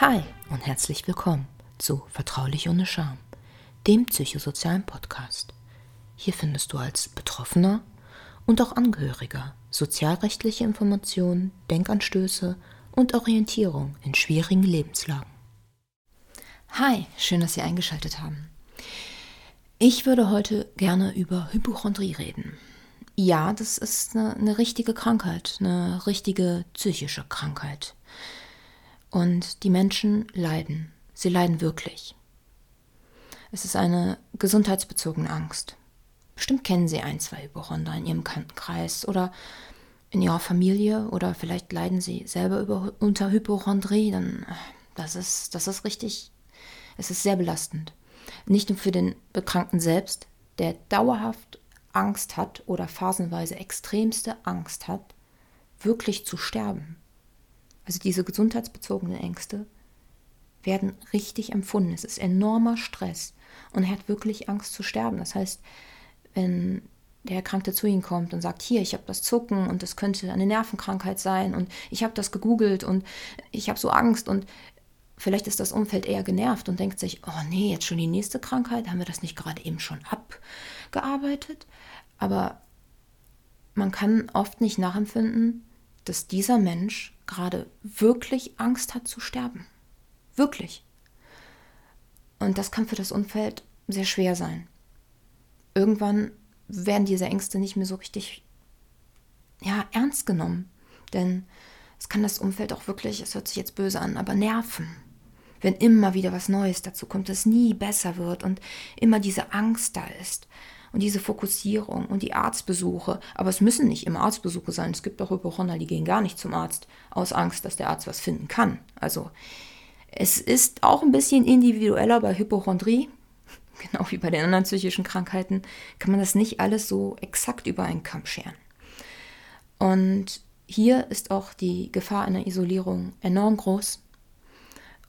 Hi und herzlich willkommen zu Vertraulich ohne Scham, dem psychosozialen Podcast. Hier findest du als Betroffener und auch Angehöriger sozialrechtliche Informationen, Denkanstöße und Orientierung in schwierigen Lebenslagen. Hi, schön, dass Sie eingeschaltet haben. Ich würde heute gerne über Hypochondrie reden. Ja, das ist eine, eine richtige Krankheit, eine richtige psychische Krankheit. Und die Menschen leiden. Sie leiden wirklich. Es ist eine gesundheitsbezogene Angst. Bestimmt kennen Sie ein, zwei Hypochonder in Ihrem Bekanntenkreis oder in Ihrer Familie oder vielleicht leiden Sie selber über, unter Hypochondrie. Dann, das ist, das ist richtig, es ist sehr belastend. Nicht nur für den Bekranken selbst, der dauerhaft Angst hat oder phasenweise extremste Angst hat, wirklich zu sterben also diese gesundheitsbezogenen Ängste, werden richtig empfunden. Es ist enormer Stress und er hat wirklich Angst zu sterben. Das heißt, wenn der Erkrankte zu ihm kommt und sagt, hier, ich habe das Zucken und das könnte eine Nervenkrankheit sein und ich habe das gegoogelt und ich habe so Angst und vielleicht ist das Umfeld eher genervt und denkt sich, oh nee, jetzt schon die nächste Krankheit, haben wir das nicht gerade eben schon abgearbeitet? Aber man kann oft nicht nachempfinden, dass dieser Mensch gerade wirklich Angst hat zu sterben. Wirklich. Und das kann für das Umfeld sehr schwer sein. Irgendwann werden diese Ängste nicht mehr so richtig ja, ernst genommen. Denn es kann das Umfeld auch wirklich, es hört sich jetzt böse an, aber nerven. Wenn immer wieder was Neues dazu kommt, es nie besser wird und immer diese Angst da ist und diese Fokussierung und die Arztbesuche. Aber es müssen nicht immer Arztbesuche sein. Es gibt auch Hypochonder, die gehen gar nicht zum Arzt aus Angst, dass der Arzt was finden kann. Also es ist auch ein bisschen individueller bei Hypochondrie. Genau wie bei den anderen psychischen Krankheiten kann man das nicht alles so exakt über einen Kamm scheren. Und hier ist auch die Gefahr einer Isolierung enorm groß.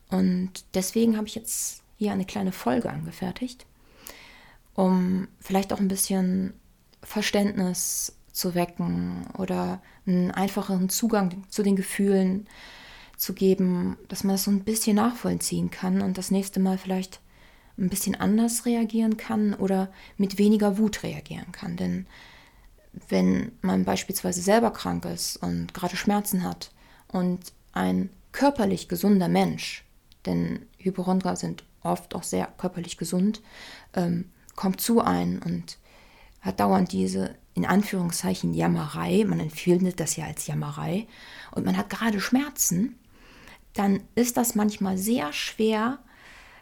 Und deswegen habe ich jetzt hier eine kleine Folge angefertigt um vielleicht auch ein bisschen Verständnis zu wecken oder einen einfacheren Zugang zu den Gefühlen zu geben, dass man das so ein bisschen nachvollziehen kann und das nächste Mal vielleicht ein bisschen anders reagieren kann oder mit weniger Wut reagieren kann. Denn wenn man beispielsweise selber krank ist und gerade Schmerzen hat und ein körperlich gesunder Mensch, denn Hypochondra sind oft auch sehr körperlich gesund, ähm, kommt zu ein und hat dauernd diese in Anführungszeichen Jammerei, man empfindet das ja als Jammerei, und man hat gerade Schmerzen, dann ist das manchmal sehr schwer,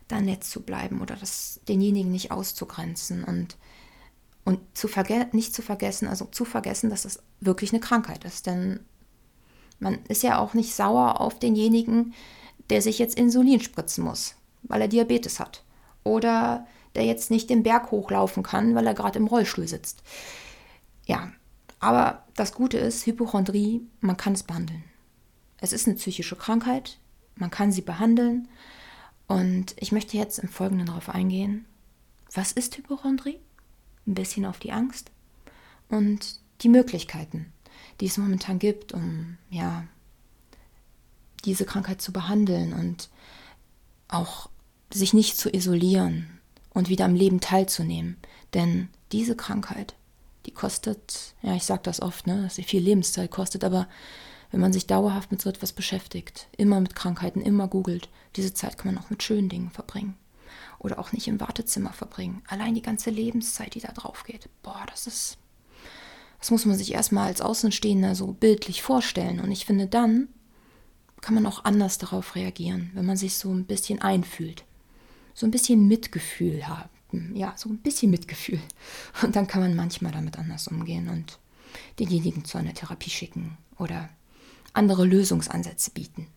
da nett zu bleiben oder das denjenigen nicht auszugrenzen und, und zu nicht zu vergessen, also zu vergessen, dass das wirklich eine Krankheit ist. Denn man ist ja auch nicht sauer auf denjenigen, der sich jetzt Insulin spritzen muss, weil er Diabetes hat. Oder der jetzt nicht den Berg hochlaufen kann, weil er gerade im Rollstuhl sitzt. Ja, aber das Gute ist, Hypochondrie, man kann es behandeln. Es ist eine psychische Krankheit, man kann sie behandeln. Und ich möchte jetzt im Folgenden darauf eingehen, was ist Hypochondrie? Ein bisschen auf die Angst und die Möglichkeiten, die es momentan gibt, um ja diese Krankheit zu behandeln und auch sich nicht zu isolieren, und wieder am Leben teilzunehmen. Denn diese Krankheit, die kostet, ja, ich sage das oft, ne, dass sie viel Lebenszeit kostet, aber wenn man sich dauerhaft mit so etwas beschäftigt, immer mit Krankheiten, immer googelt, diese Zeit kann man auch mit schönen Dingen verbringen. Oder auch nicht im Wartezimmer verbringen. Allein die ganze Lebenszeit, die da drauf geht. Boah, das ist. Das muss man sich erstmal als Außenstehender so bildlich vorstellen. Und ich finde, dann kann man auch anders darauf reagieren, wenn man sich so ein bisschen einfühlt so ein bisschen Mitgefühl haben. Ja, so ein bisschen Mitgefühl. Und dann kann man manchmal damit anders umgehen und denjenigen zu einer Therapie schicken oder andere Lösungsansätze bieten.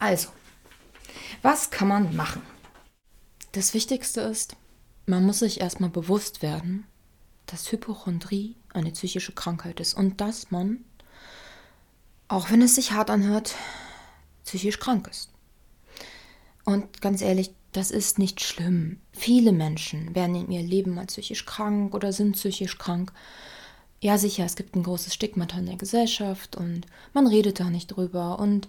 Also, was kann man machen? Das Wichtigste ist, man muss sich erstmal bewusst werden, dass Hypochondrie eine psychische Krankheit ist und dass man, auch wenn es sich hart anhört, psychisch krank ist. Und ganz ehrlich, das ist nicht schlimm. Viele Menschen werden in ihrem Leben mal psychisch krank oder sind psychisch krank. ja sicher, es gibt ein großes Stigmata in der Gesellschaft und man redet da nicht drüber und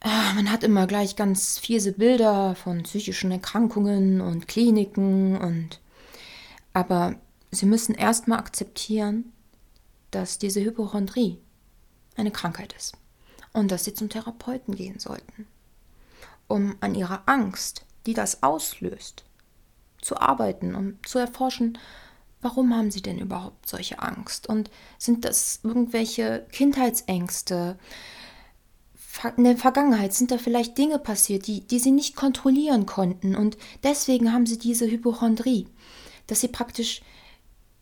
äh, man hat immer gleich ganz fiese Bilder von psychischen Erkrankungen und Kliniken und aber sie müssen erstmal akzeptieren, dass diese Hypochondrie eine Krankheit ist und dass sie zum Therapeuten gehen sollten, um an ihrer Angst, die das auslöst, zu arbeiten, um zu erforschen, warum haben sie denn überhaupt solche Angst? Und sind das irgendwelche Kindheitsängste? In der Vergangenheit sind da vielleicht Dinge passiert, die, die sie nicht kontrollieren konnten und deswegen haben sie diese Hypochondrie, dass sie praktisch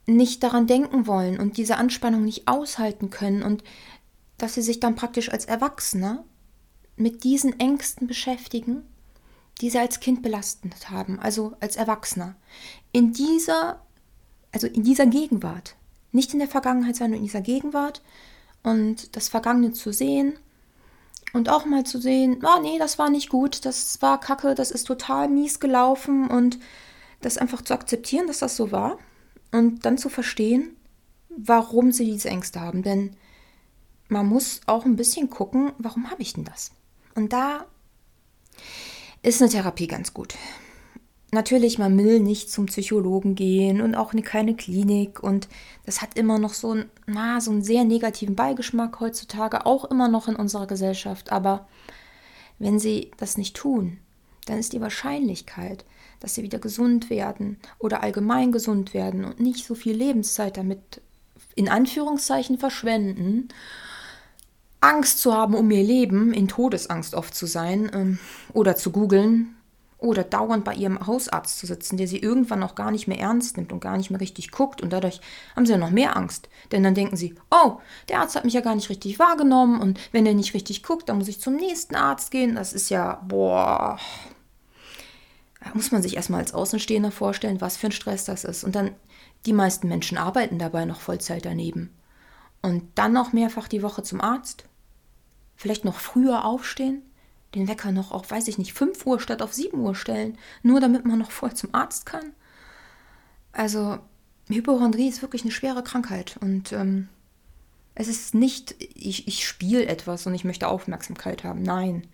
nicht daran denken wollen und diese Anspannung nicht aushalten können und dass sie sich dann praktisch als Erwachsener mit diesen Ängsten beschäftigen, die sie als Kind belastet haben, also als Erwachsener. In dieser, also in dieser Gegenwart, nicht in der Vergangenheit, sondern in dieser Gegenwart und das Vergangene zu sehen und auch mal zu sehen, oh nee, das war nicht gut, das war kacke, das ist total mies gelaufen und das einfach zu akzeptieren, dass das so war und dann zu verstehen, warum sie diese Ängste haben. Denn man muss auch ein bisschen gucken, warum habe ich denn das? Und da ist eine Therapie ganz gut. Natürlich, man will nicht zum Psychologen gehen und auch keine Klinik und das hat immer noch so, ein, na, so einen sehr negativen Beigeschmack heutzutage, auch immer noch in unserer Gesellschaft. Aber wenn sie das nicht tun, dann ist die Wahrscheinlichkeit, dass sie wieder gesund werden oder allgemein gesund werden und nicht so viel Lebenszeit damit in Anführungszeichen verschwenden Angst zu haben um ihr Leben, in Todesangst oft zu sein ähm, oder zu googeln oder dauernd bei ihrem Hausarzt zu sitzen, der sie irgendwann auch gar nicht mehr ernst nimmt und gar nicht mehr richtig guckt und dadurch haben sie ja noch mehr Angst. Denn dann denken sie, oh, der Arzt hat mich ja gar nicht richtig wahrgenommen und wenn er nicht richtig guckt, dann muss ich zum nächsten Arzt gehen. Das ist ja, boah, da muss man sich erstmal als Außenstehender vorstellen, was für ein Stress das ist. Und dann, die meisten Menschen arbeiten dabei noch Vollzeit daneben. Und dann noch mehrfach die Woche zum Arzt. Vielleicht noch früher aufstehen. Den Wecker noch auf, weiß ich nicht, 5 Uhr statt auf 7 Uhr stellen. Nur damit man noch voll zum Arzt kann. Also, Hypochondrie ist wirklich eine schwere Krankheit. Und ähm, es ist nicht, ich, ich spiele etwas und ich möchte Aufmerksamkeit haben. Nein.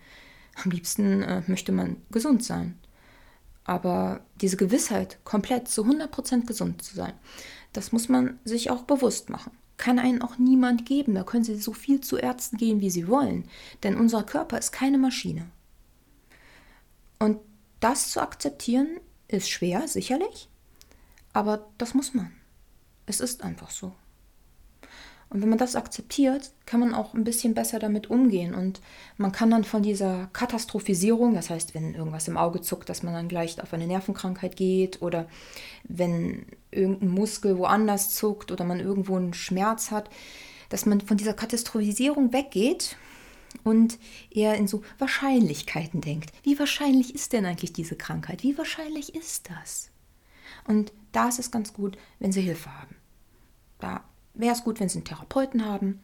Am liebsten äh, möchte man gesund sein. Aber diese Gewissheit, komplett zu 100% gesund zu sein, das muss man sich auch bewusst machen kann einen auch niemand geben. Da können Sie so viel zu Ärzten gehen, wie Sie wollen. Denn unser Körper ist keine Maschine. Und das zu akzeptieren ist schwer, sicherlich. Aber das muss man. Es ist einfach so. Und wenn man das akzeptiert, kann man auch ein bisschen besser damit umgehen. Und man kann dann von dieser Katastrophisierung, das heißt, wenn irgendwas im Auge zuckt, dass man dann gleich auf eine Nervenkrankheit geht oder wenn irgendein Muskel woanders zuckt oder man irgendwo einen Schmerz hat, dass man von dieser Katastrophisierung weggeht und eher in so Wahrscheinlichkeiten denkt. Wie wahrscheinlich ist denn eigentlich diese Krankheit? Wie wahrscheinlich ist das? Und da ist es ganz gut, wenn Sie Hilfe haben. Da wäre es gut, wenn Sie einen Therapeuten haben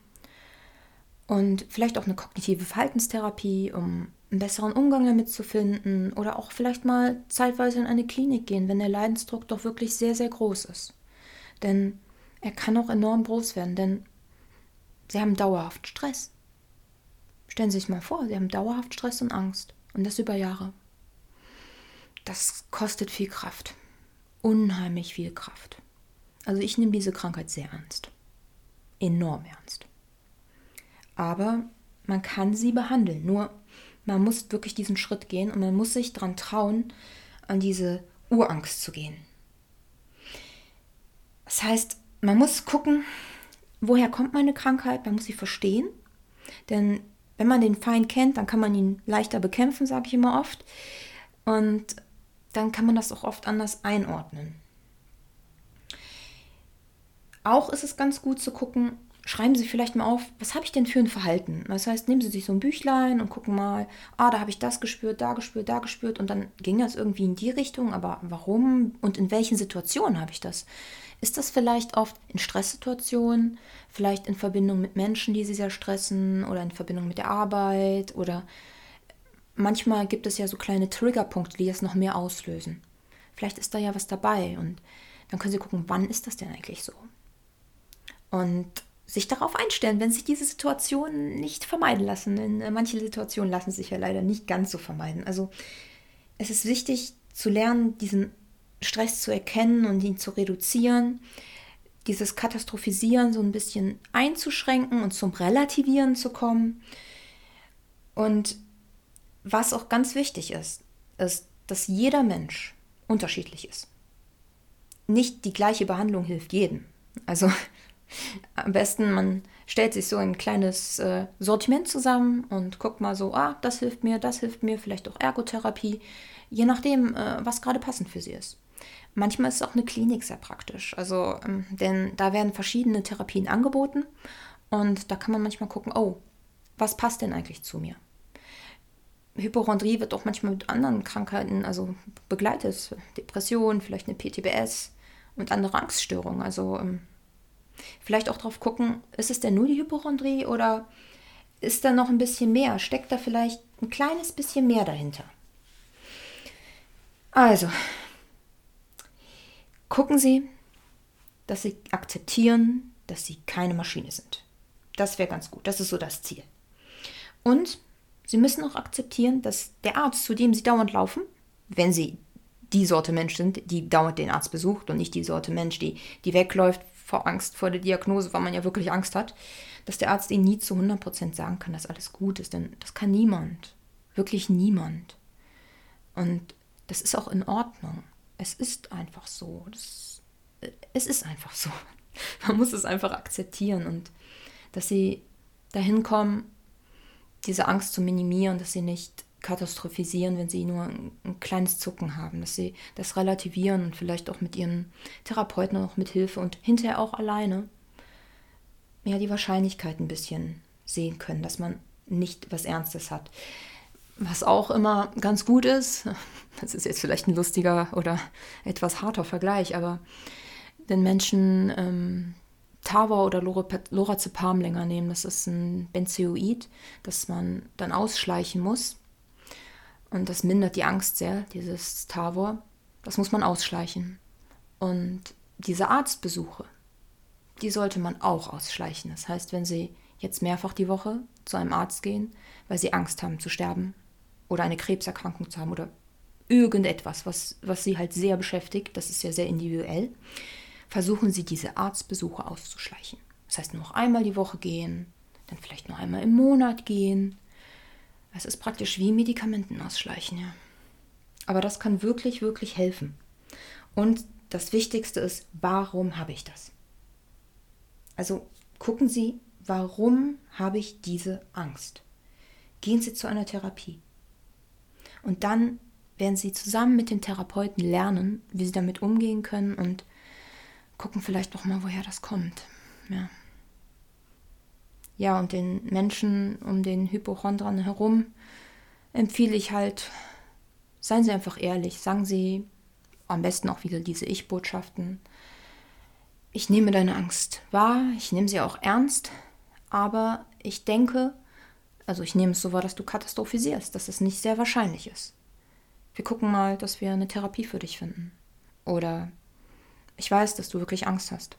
und vielleicht auch eine kognitive Verhaltenstherapie, um einen besseren Umgang damit zu finden oder auch vielleicht mal zeitweise in eine Klinik gehen, wenn der Leidensdruck doch wirklich sehr, sehr groß ist. Denn er kann auch enorm groß werden, denn Sie haben dauerhaft Stress. Stellen Sie sich mal vor, Sie haben dauerhaft Stress und Angst und das über Jahre. Das kostet viel Kraft. Unheimlich viel Kraft. Also ich nehme diese Krankheit sehr ernst enorm ernst. Aber man kann sie behandeln. Nur man muss wirklich diesen Schritt gehen und man muss sich daran trauen, an diese Urangst zu gehen. Das heißt, man muss gucken, woher kommt meine Krankheit, man muss sie verstehen. Denn wenn man den Feind kennt, dann kann man ihn leichter bekämpfen, sage ich immer oft. Und dann kann man das auch oft anders einordnen. Auch ist es ganz gut zu gucken, schreiben Sie vielleicht mal auf, was habe ich denn für ein Verhalten? Das heißt, nehmen Sie sich so ein Büchlein und gucken mal, ah, da habe ich das gespürt, da gespürt, da gespürt und dann ging das irgendwie in die Richtung, aber warum und in welchen Situationen habe ich das? Ist das vielleicht oft in Stresssituationen, vielleicht in Verbindung mit Menschen, die Sie sehr stressen oder in Verbindung mit der Arbeit oder manchmal gibt es ja so kleine Triggerpunkte, die das noch mehr auslösen. Vielleicht ist da ja was dabei und dann können Sie gucken, wann ist das denn eigentlich so? Und sich darauf einstellen, wenn sich diese Situationen nicht vermeiden lassen. Denn äh, manche Situationen lassen sich ja leider nicht ganz so vermeiden. Also es ist wichtig zu lernen, diesen Stress zu erkennen und ihn zu reduzieren, dieses Katastrophisieren so ein bisschen einzuschränken und zum Relativieren zu kommen. Und was auch ganz wichtig ist, ist, dass jeder Mensch unterschiedlich ist. Nicht die gleiche Behandlung hilft jedem. Also am besten, man stellt sich so ein kleines äh, Sortiment zusammen und guckt mal so, ah, das hilft mir, das hilft mir, vielleicht auch Ergotherapie, je nachdem, äh, was gerade passend für sie ist. Manchmal ist auch eine Klinik sehr praktisch, also ähm, denn da werden verschiedene Therapien angeboten und da kann man manchmal gucken, oh, was passt denn eigentlich zu mir? Hypochondrie wird auch manchmal mit anderen Krankheiten also begleitet, Depression, vielleicht eine PTBS und andere Angststörungen. Also ähm, Vielleicht auch drauf gucken, ist es denn nur die Hypochondrie oder ist da noch ein bisschen mehr? Steckt da vielleicht ein kleines bisschen mehr dahinter? Also, gucken Sie, dass Sie akzeptieren, dass Sie keine Maschine sind. Das wäre ganz gut. Das ist so das Ziel. Und Sie müssen auch akzeptieren, dass der Arzt, zu dem Sie dauernd laufen, wenn Sie die Sorte Mensch sind, die dauernd den Arzt besucht und nicht die Sorte Mensch, die, die wegläuft, vor Angst vor der Diagnose, weil man ja wirklich Angst hat, dass der Arzt ihnen nie zu 100% sagen kann, dass alles gut ist. Denn das kann niemand. Wirklich niemand. Und das ist auch in Ordnung. Es ist einfach so. Das, es ist einfach so. Man muss es einfach akzeptieren und dass sie dahin kommen, diese Angst zu minimieren, dass sie nicht katastrophisieren, wenn sie nur ein, ein, kleines Zucken haben, dass sie das relativieren und vielleicht auch mit ihren Therapeuten noch mit Hilfe und hinterher auch alleine ja die Wahrscheinlichkeit ein bisschen sehen können, dass man nicht was Ernstes hat. Was auch immer ganz gut ist, das ist jetzt vielleicht ein lustiger oder etwas harter Vergleich, aber wenn Menschen ähm, Tavor oder Lorazepam länger nehmen, das ist ein Benzoid, das man dann ausschleichen muss, und das mindert die Angst sehr, dieses Tavor. Das muss man ausschleichen. Und diese Arztbesuche, die sollte man auch ausschleichen. Das heißt, wenn Sie jetzt mehrfach die Woche zu einem Arzt gehen, weil Sie Angst haben zu sterben oder eine Krebserkrankung zu haben oder irgendetwas, was, was Sie halt sehr beschäftigt, das ist ja sehr individuell, versuchen Sie diese Arztbesuche auszuschleichen. Das heißt, nur noch einmal die Woche gehen, dann vielleicht noch einmal im Monat gehen es ist praktisch wie Medikamenten ausschleichen, ja. Aber das kann wirklich, wirklich helfen. Und das Wichtigste ist, warum habe ich das? Also gucken Sie, warum habe ich diese Angst? Gehen Sie zu einer Therapie. Und dann werden Sie zusammen mit den Therapeuten lernen, wie Sie damit umgehen können und gucken vielleicht noch mal, woher das kommt. Ja ja, und den Menschen um den Hypochondern herum empfehle ich halt, seien Sie einfach ehrlich, sagen Sie am besten auch wieder diese Ich-Botschaften. Ich nehme deine Angst wahr, ich nehme sie auch ernst, aber ich denke, also ich nehme es so wahr, dass du katastrophisierst, dass es nicht sehr wahrscheinlich ist. Wir gucken mal, dass wir eine Therapie für dich finden. Oder ich weiß, dass du wirklich Angst hast.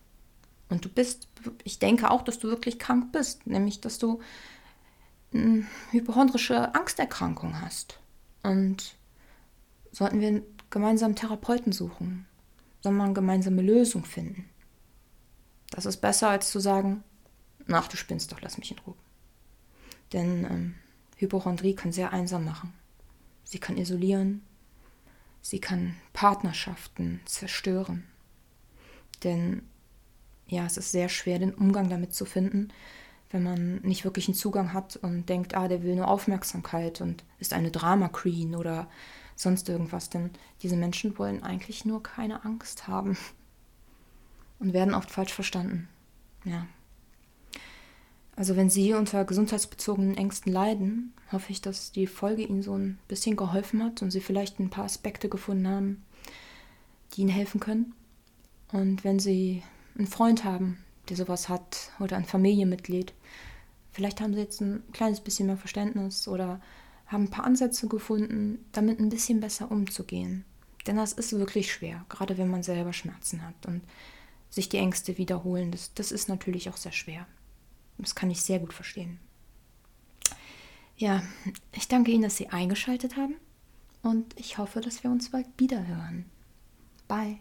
Und du bist, ich denke auch, dass du wirklich krank bist, nämlich dass du eine hypochondrische Angsterkrankung hast. Und sollten wir gemeinsam Therapeuten suchen, soll man gemeinsame Lösung finden. Das ist besser, als zu sagen, ach, du spinnst doch, lass mich in Ruhe. Denn ähm, Hypochondrie kann sehr einsam machen. Sie kann isolieren, sie kann Partnerschaften zerstören. Denn ja, es ist sehr schwer, den Umgang damit zu finden, wenn man nicht wirklich einen Zugang hat und denkt, ah, der will nur Aufmerksamkeit und ist eine Drama Queen oder sonst irgendwas. Denn diese Menschen wollen eigentlich nur keine Angst haben und werden oft falsch verstanden. Ja. Also wenn Sie unter gesundheitsbezogenen Ängsten leiden, hoffe ich, dass die Folge Ihnen so ein bisschen geholfen hat und Sie vielleicht ein paar Aspekte gefunden haben, die Ihnen helfen können. Und wenn Sie einen Freund haben, der sowas hat oder ein Familienmitglied. Vielleicht haben sie jetzt ein kleines bisschen mehr Verständnis oder haben ein paar Ansätze gefunden, damit ein bisschen besser umzugehen. Denn das ist wirklich schwer, gerade wenn man selber Schmerzen hat. Und sich die Ängste wiederholen. Das, das ist natürlich auch sehr schwer. Das kann ich sehr gut verstehen. Ja, ich danke Ihnen, dass Sie eingeschaltet haben und ich hoffe, dass wir uns bald wieder hören. Bye.